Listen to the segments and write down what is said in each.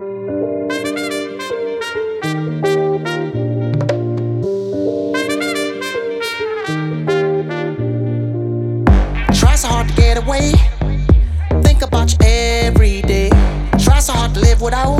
Try so hard to get away. Think about you every day. Try so hard to live without.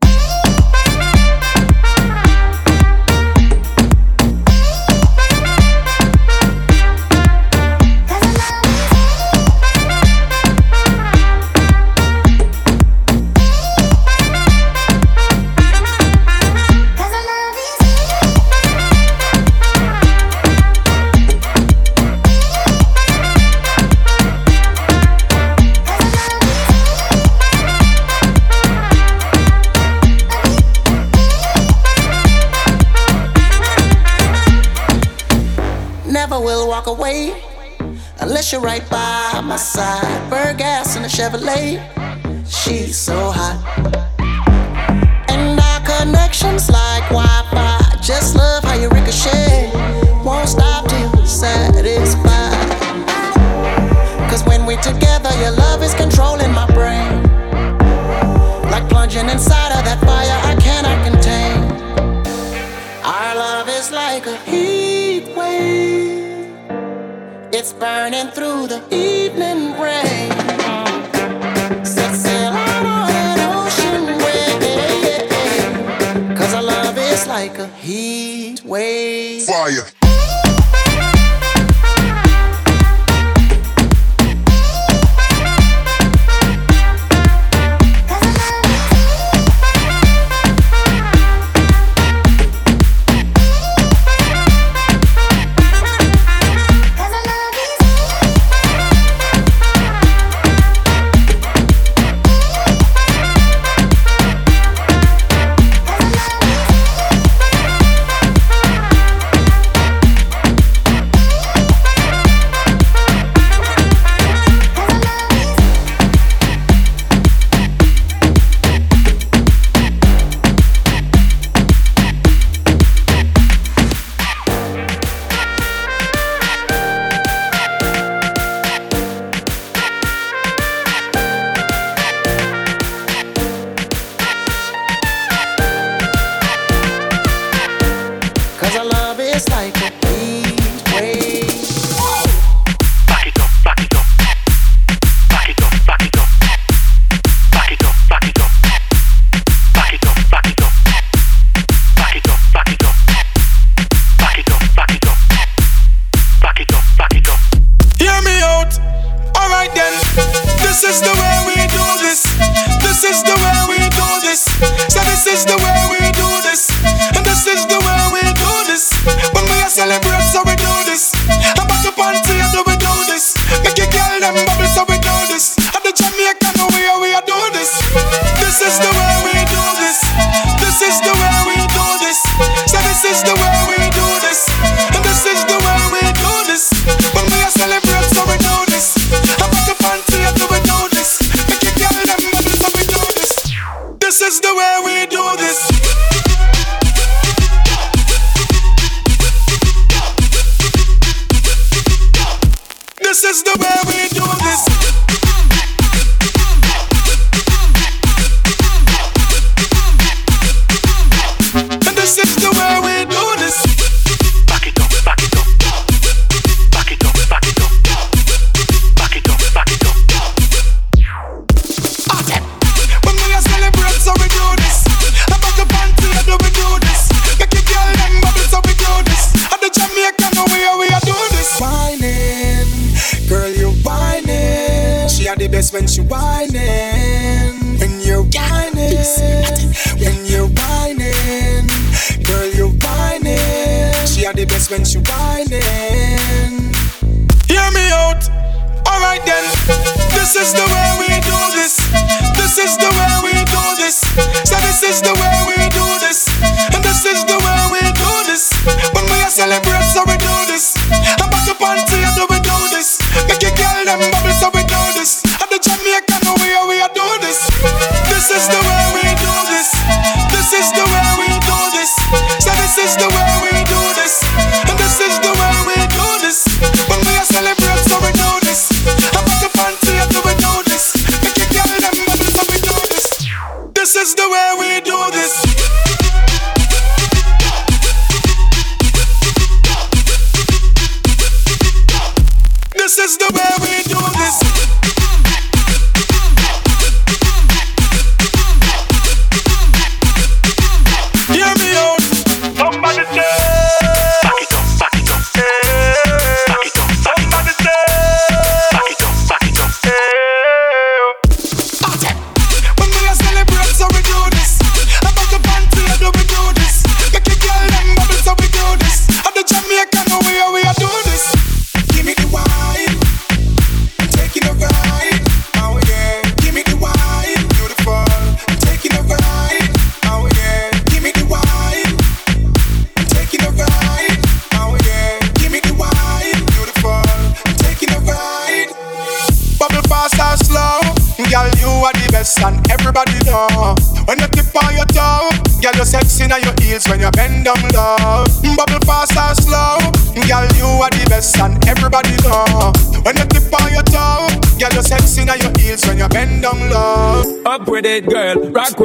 right by my side. Burn gas in a Chevrolet. She's so hot. And our connections like Wi Fi. Just love how you ricochet. Won't stop till you're satisfied. Cause when we're together, your love is controlling my brain. Like plunging inside of that fire I cannot contain. Our love is like a heat it's burning through the evening rain. Set sail out on an ocean our love is like a heat wave. Fire. the way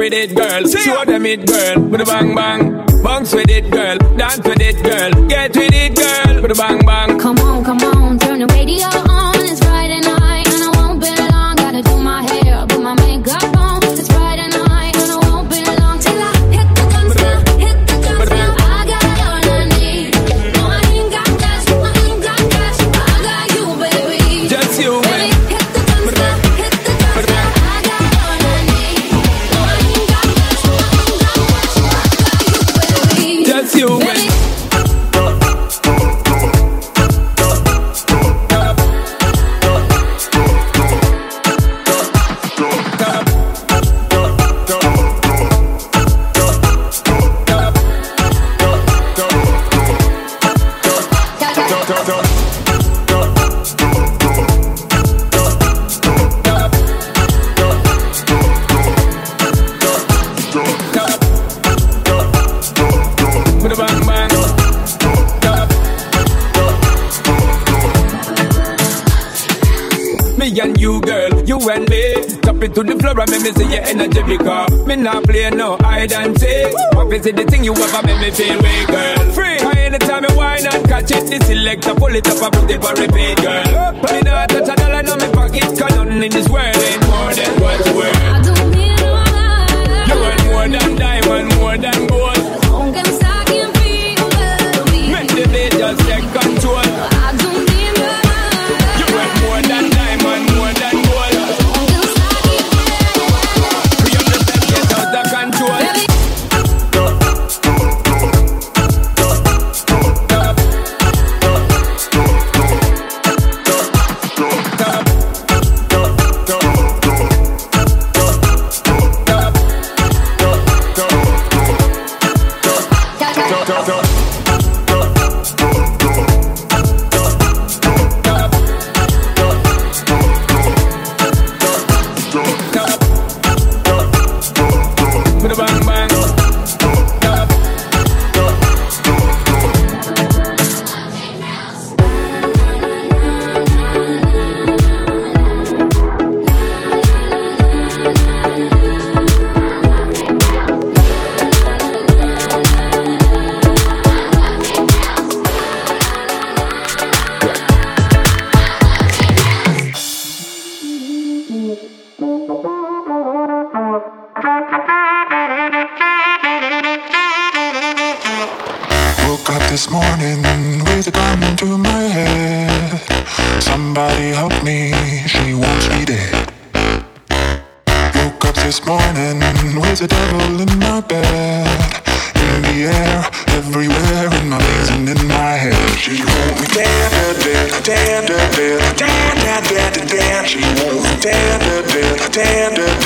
with it, girl. Show them it, girl. With a bang bang. Bounce with it, girl. Dance with it, girl. with a bang bang. Me and you, girl, you and me. Tap it to the floor and make me see your energy because me not play no hide and seek. What is the thing you ever make me feel way, girl? Free. Anytime you whine and catch it, this electric, pull it up and put it for repeat, girl. Up. Me not touch a dollar in my pocket, cause nothing in this world ain't more than what's worth. I don't need no You want more than diamond, more than gold. standard.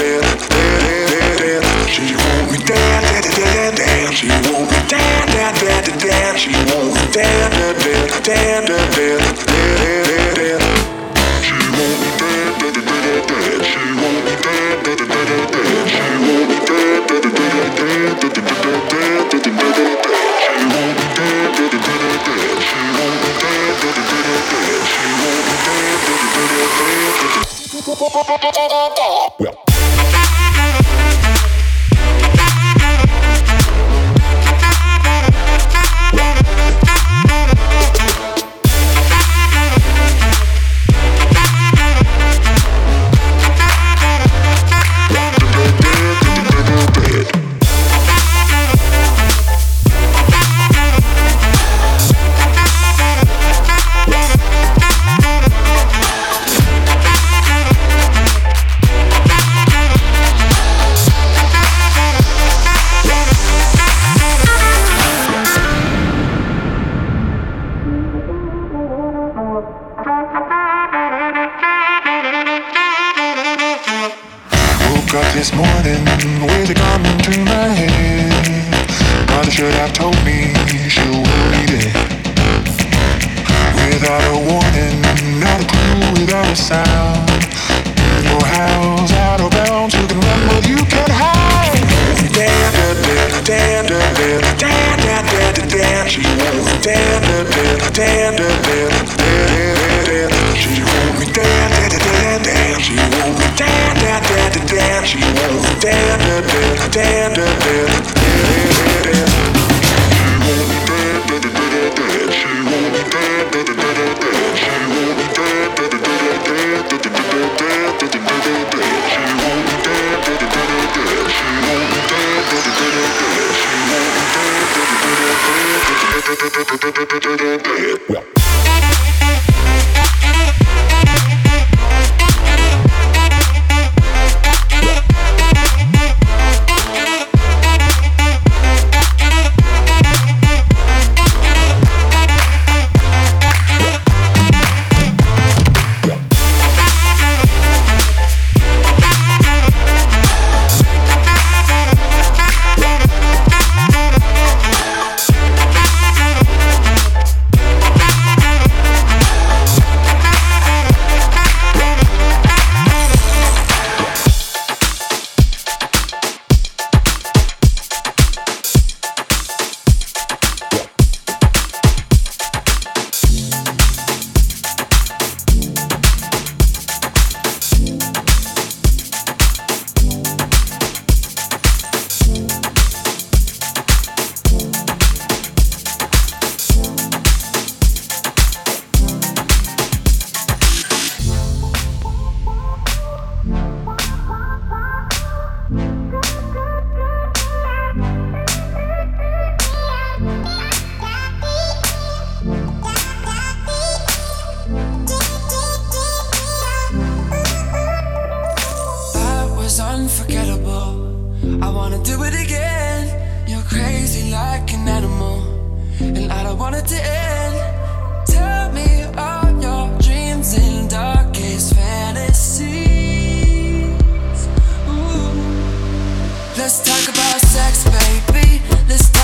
Let's talk about sex, baby. Let's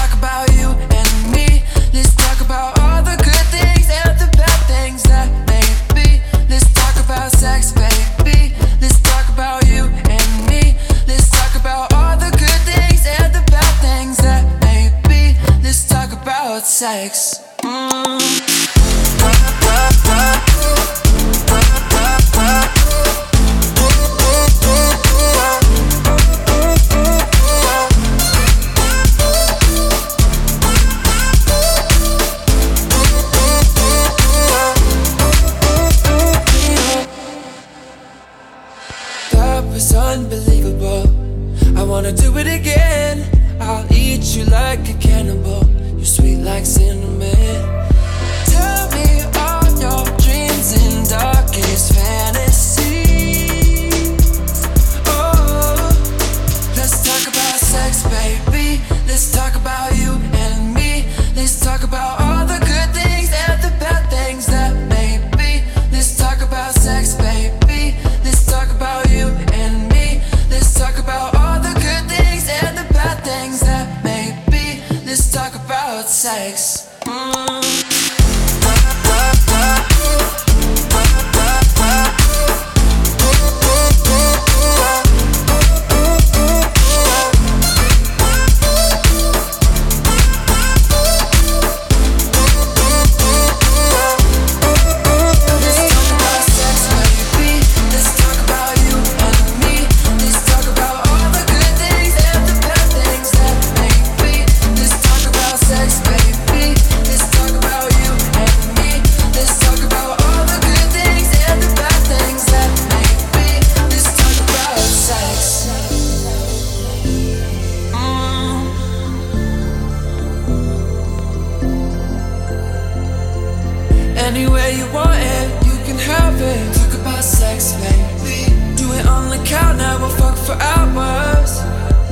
sex, baby. Do it on the count, now we'll fuck for hours.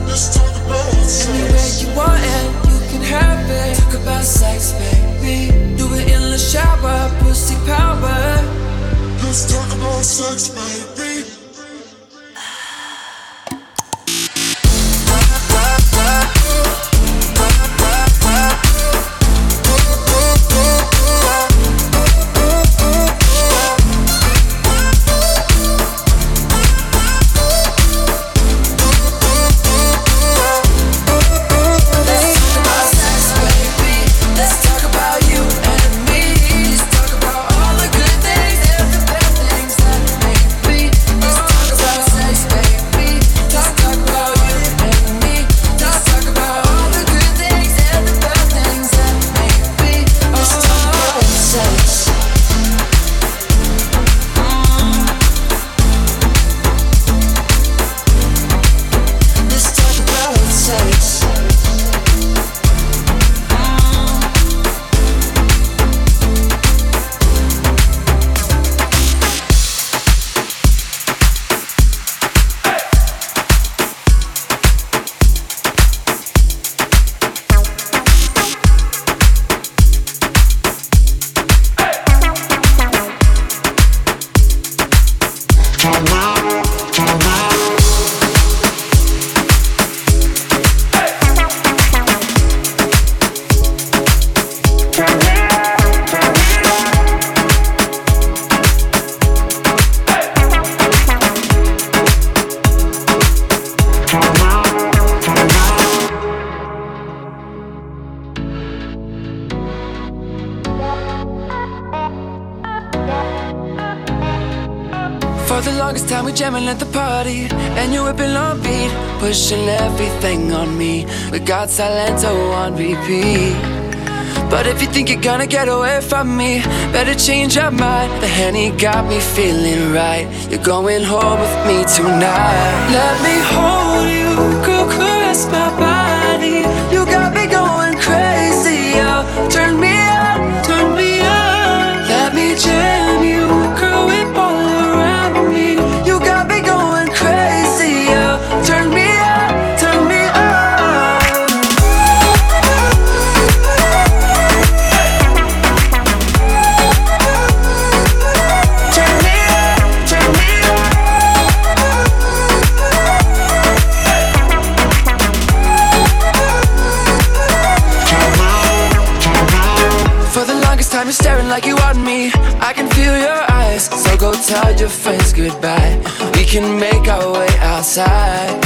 Let's talk about sex. Anywhere you want it, you can have it. Talk about sex, baby. Do it in the shower, pussy power. Let's talk about sex, baby. Time we jamming at the party And you whipping on beat Pushing everything on me. We got Silento oh, on repeat. But if you think you're gonna get away from me Better change your mind. The Henny got me feeling right. You're going home with me tonight. Let me hold you Girl, caress my body. You got me going crazy oh. Turn me tell your friends goodbye. We can make our way outside.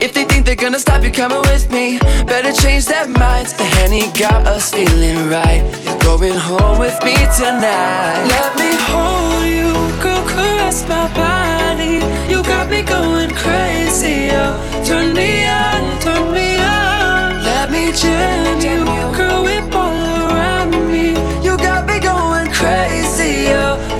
If they think they're gonna stop you coming with me Better change their minds. The Henny got us feeling right. You're going home with me tonight. Let me hold you Girl, caress my body. You got me going crazy oh. Turn me on, turn me on. Let me jam you Girl, whip all around me. You got me going crazy oh.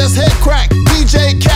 That's head crack. DJ Cat,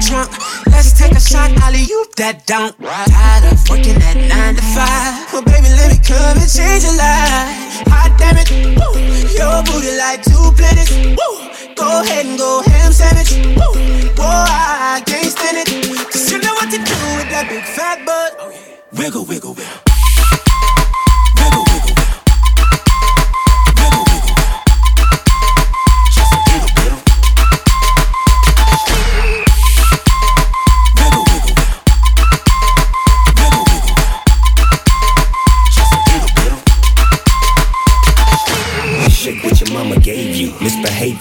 pop trunk. Let's take a shot, alley you that don't. Tired of working at nine to five. Well, baby, let me come and change your life. Hot damn it, woo. Your booty like two planets. Woo. Go ahead and go ham sandwich. Woo. Whoa, I can't stand it. Cause you know what to do with that big fat butt. Oh, wiggle, wiggle, wiggle. Wiggle,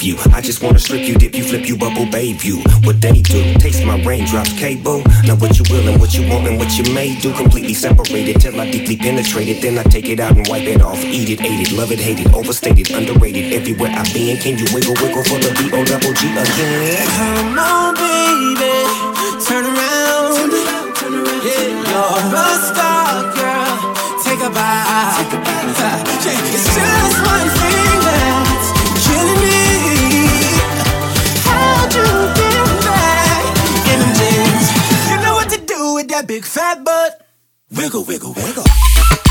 you. I just wanna strip you, dip you, flip you, bubble babe you. What they do, taste my raindrops, cable. Now what you will and what you want and what you may do. Completely separated till I deeply penetrate it. Then I take it out and wipe it off. Eat it, ate it, love it, hate it, overstated, underrated. Everywhere I've been, can you wiggle, wiggle for the B O double G again? Come on, baby, turn around. Yeah, you're a star, girl. Take a bow. Yeah, it's just one thing big fat butt. Wiggle, wiggle, wiggle.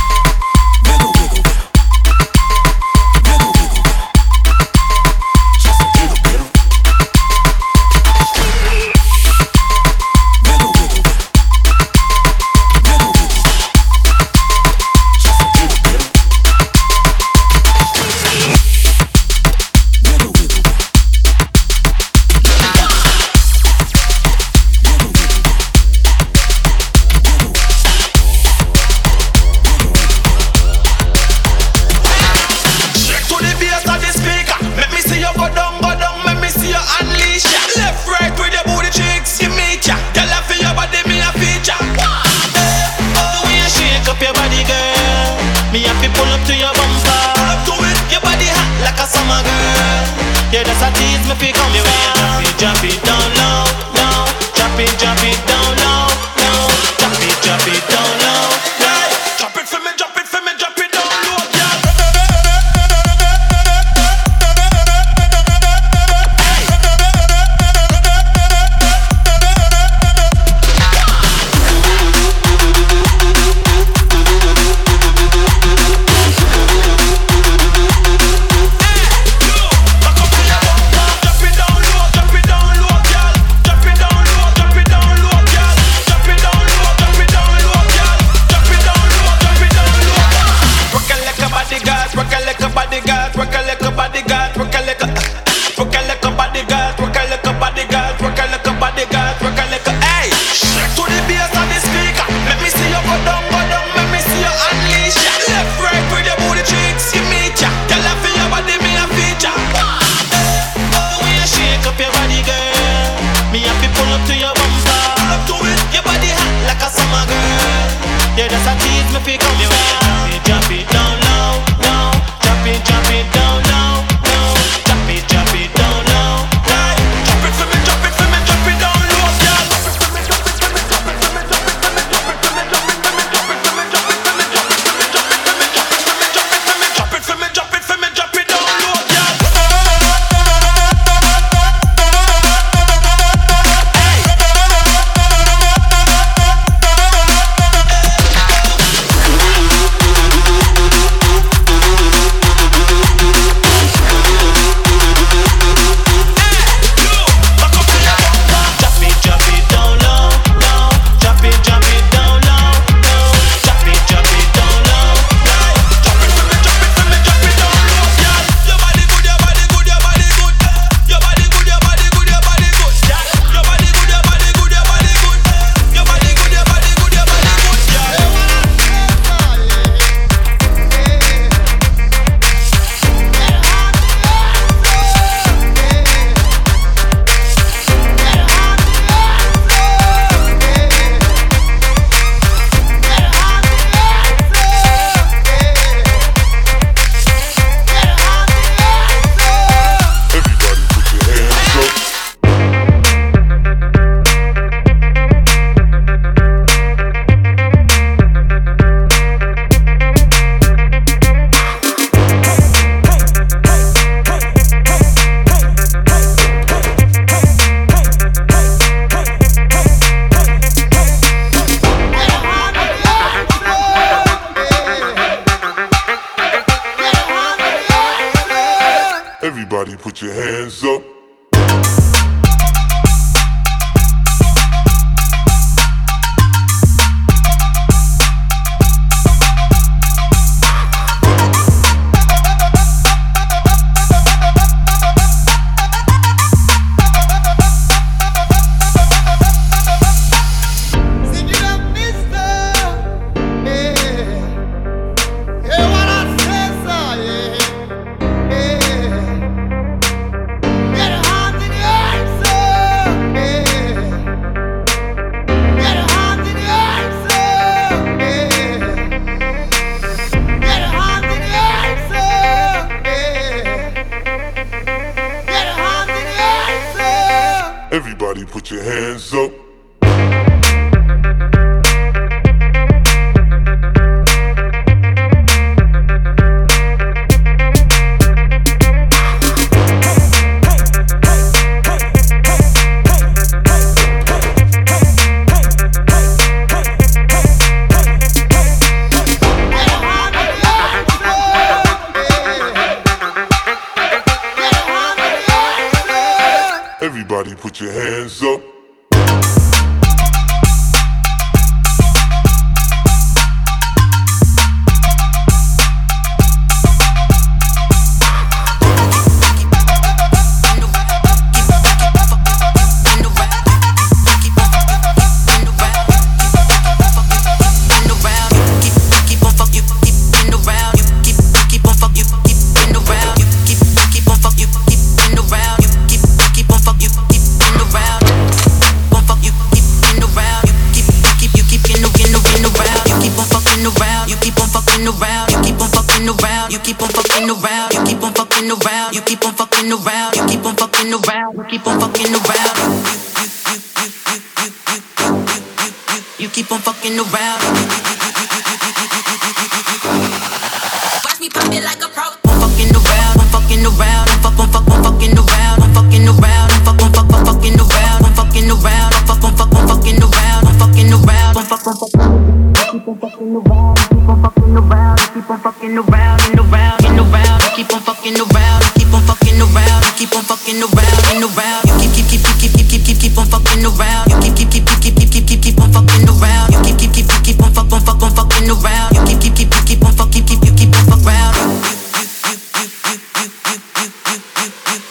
Put your hands up.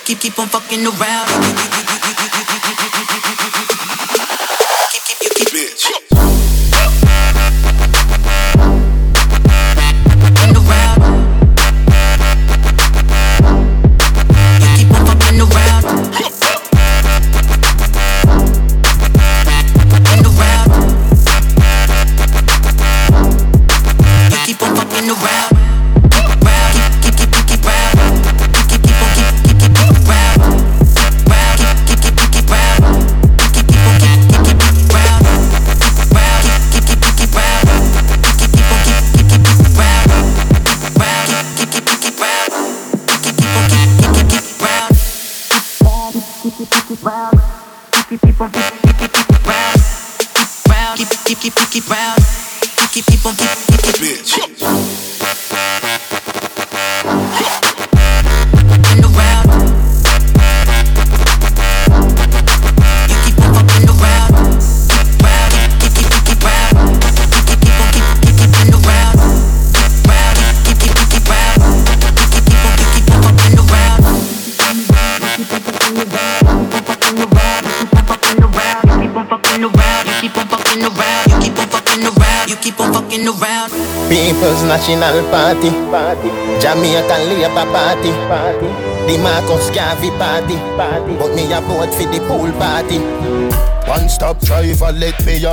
Keep keep on fucking around.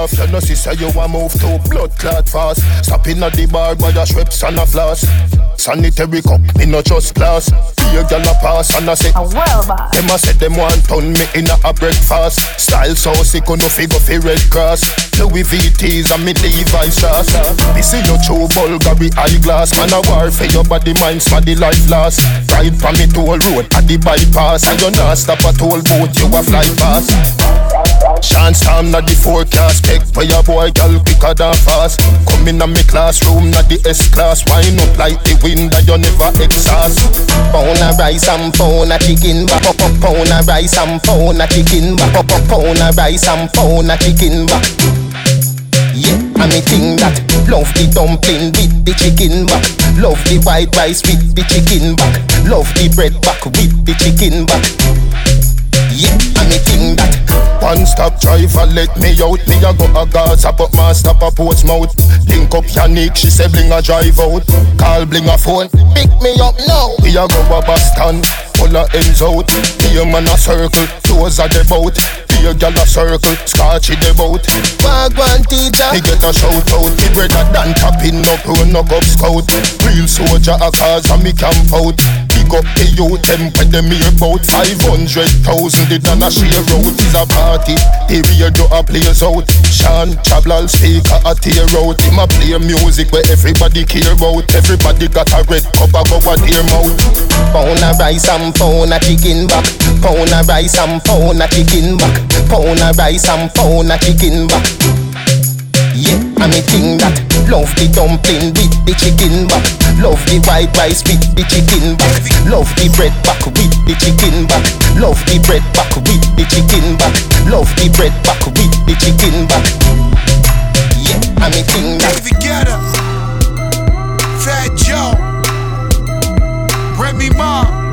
Off. You know, see, say you a move to blood clot fast. Stopping at the bar by the Schweppes and a. Sanitary cup, me no just glass. Be a gal a pass and I say, them a say them want turn me in a, a breakfast. Style so sick, no figure fi red cross. Louis VTs and me Levi's shoes. Me see you true Bulgari eyeglass. Man a war for your body, mind, the life last. Ride from me toll road at the bypass, and you not stop at toll boat, you a fly past. Chance time not the forecast Pick for your boy, girl quicker than fast Come in a me classroom, not the S class Wind up like the wind that you never exhaust Pound a rice and pound a chicken. Back up, up, Pound a rice and pound a chicken. Back up, up, Pound a rice and pound a chicken. Back Yeah, and me think that Love the dumpling with the chicken. Back Love the white rice with the chicken. Back Love the bread back with the chicken. Back Yeah, think that One stop driver, let me out. Me a go a Gaza, but my stop a Portsmouth Link up Yannick, she say bling a drive out. Call bling a phone, pick me up now. We a go a Boston, a ends out. Be man a circle, toes a the boat. Be gal a circle, scotch in the boat. Wagwan teacher. Me get a shout out, me brother than tapping up, run up up scout. Real soldier a cause and me camp out. Big up the youth, them when them here about 500,000 It done a share out, is a party. The radio a plays out. Sean Chablal speaker a tear out. Him a play music where everybody care about. Everybody got a red cup a go a their mouth. Pound a rice and pound a chicken back. Pound a rice and pound a chicken back. Pound a rice and pound a chicken back. Yeah, and me think that Love the dumpling with the chicken back Love the white rice with the chicken back Love the bread back with the chicken back Love the bread back with the chicken back Love the bread back with the chicken back Yeah, and me think that David Guetta, Fat Joe, Remy Ma.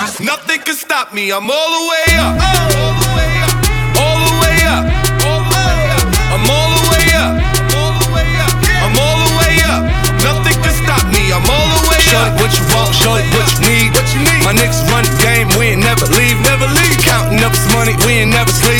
Nothing can stop me. I'm all the way up. All the way up. All the way up. All the way up. I'm all the way up. All the way up. I'm all the way up. Nothing can stop me. I'm all the way up. Shorty, what you want? You need? What you need? My niggas run the game. We ain't never leave. Never leave. Counting up this money. We ain't. Never sleep.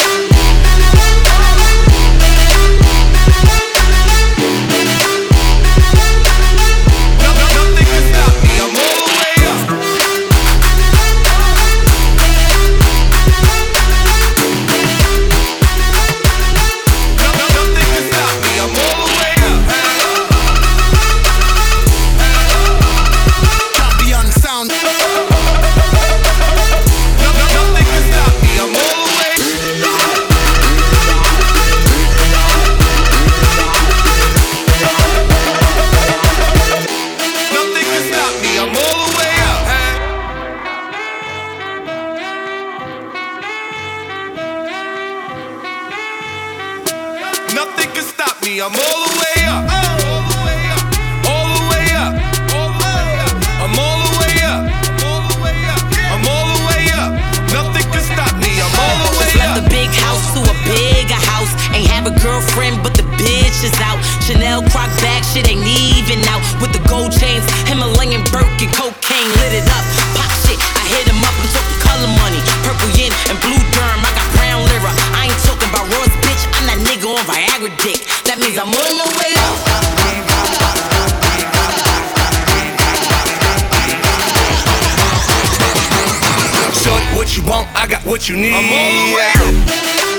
What you want? I got what you need. I'm all the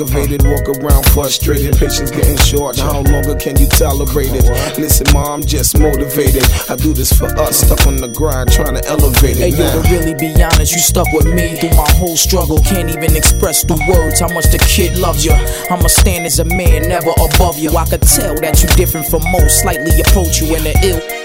aggravated, walk around frustrated, patience getting short. How longer can you tolerate it? Listen, mom, just motivated. I do this for us, stuck on the grind, trying to elevate it. Hey, now. yo, to really be honest, you stuck with me through my whole struggle. Can't even express through words how much the kid loves you. I'ma stand as a man, never above you. I could tell that you different from most, slightly approach you in the ill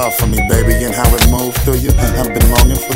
Love for me, baby, and how it moved through you. I've been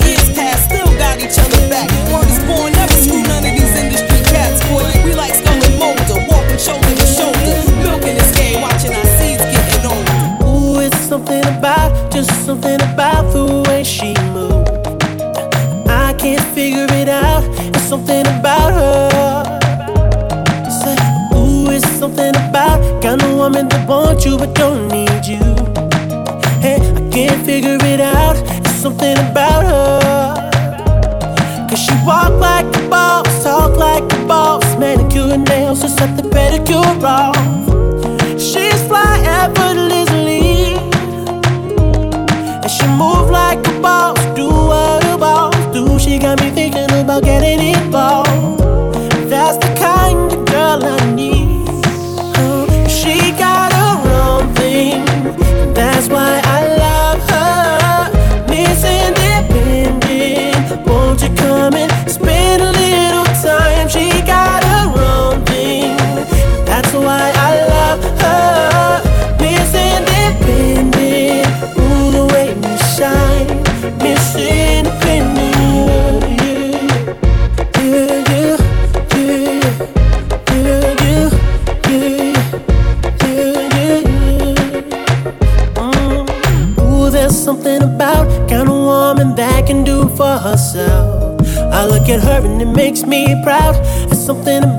past, still got each other back. Is born, never screw none of these industry cats. Boy, we like Scully and Mulder, walking shoulder to shoulder, milking this game, watching our seeds getting older. Ooh, it's something about, just something about the way she moves. I can't figure it out. It's something about her. Say, ooh, it's something about kind of woman that wants you but don't need you. Hey, I can't figure it out. It's something about her. Walk like a boss, talk like a boss, manicure and nails, just set the pedicure off. She's fly effortlessly. And she move like a boss, do what a boss do. She got me thinking about getting involved. Makes me proud. It's something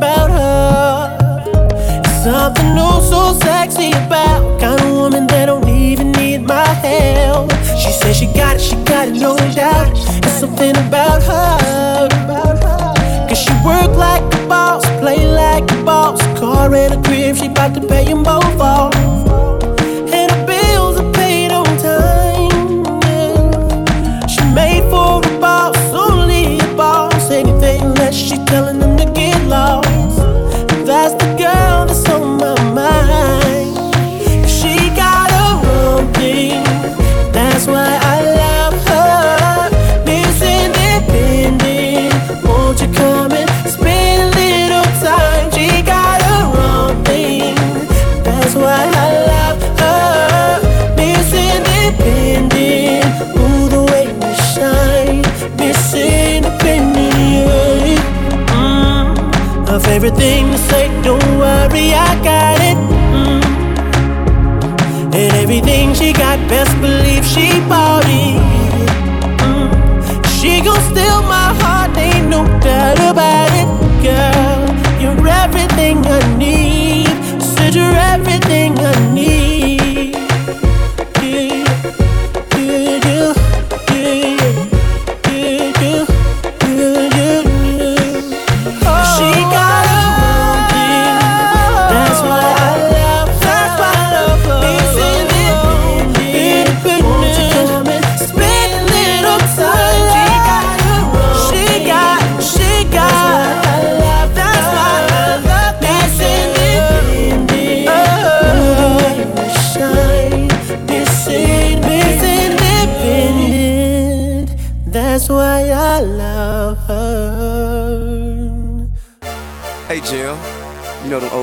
everything the same.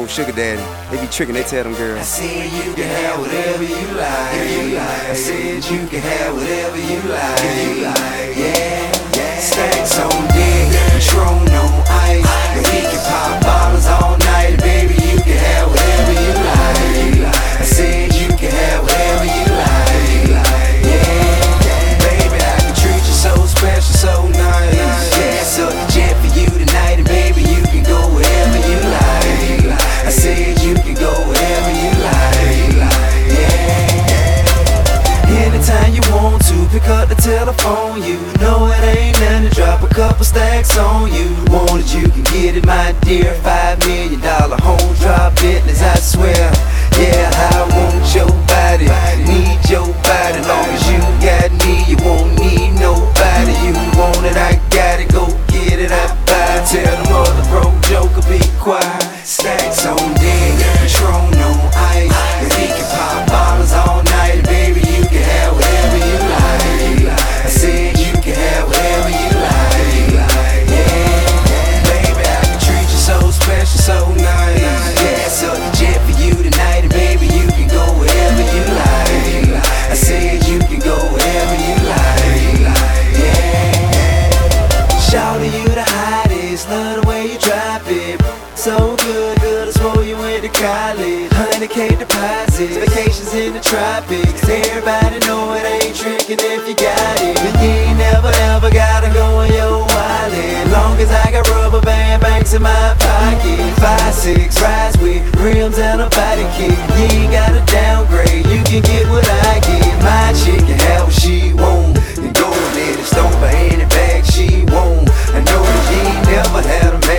Sugar daddy. They be tricking, they tell them girls. I said you can have whatever you like. I said you can have whatever you like. Yeah, yeah. Stacks on deck, Patron on ice. Telephone. You know it ain't nothing to drop a couple stacks on you. Want it, you can get it, my dear. Five million dollar home drop business, I swear. Yeah, I want your 100k deposits, vacations in the tropics. Everybody know it ain't tricking if you got it. And you ain't never ever gotta go on your wallet. Long as I got rubber band banks in my pocket. Five, six, rides with rims and a body kit. You ain't gotta downgrade, you can get what I get. My chick can have what she want. And go and it stone for any bag she want. I know that you ain't never had a man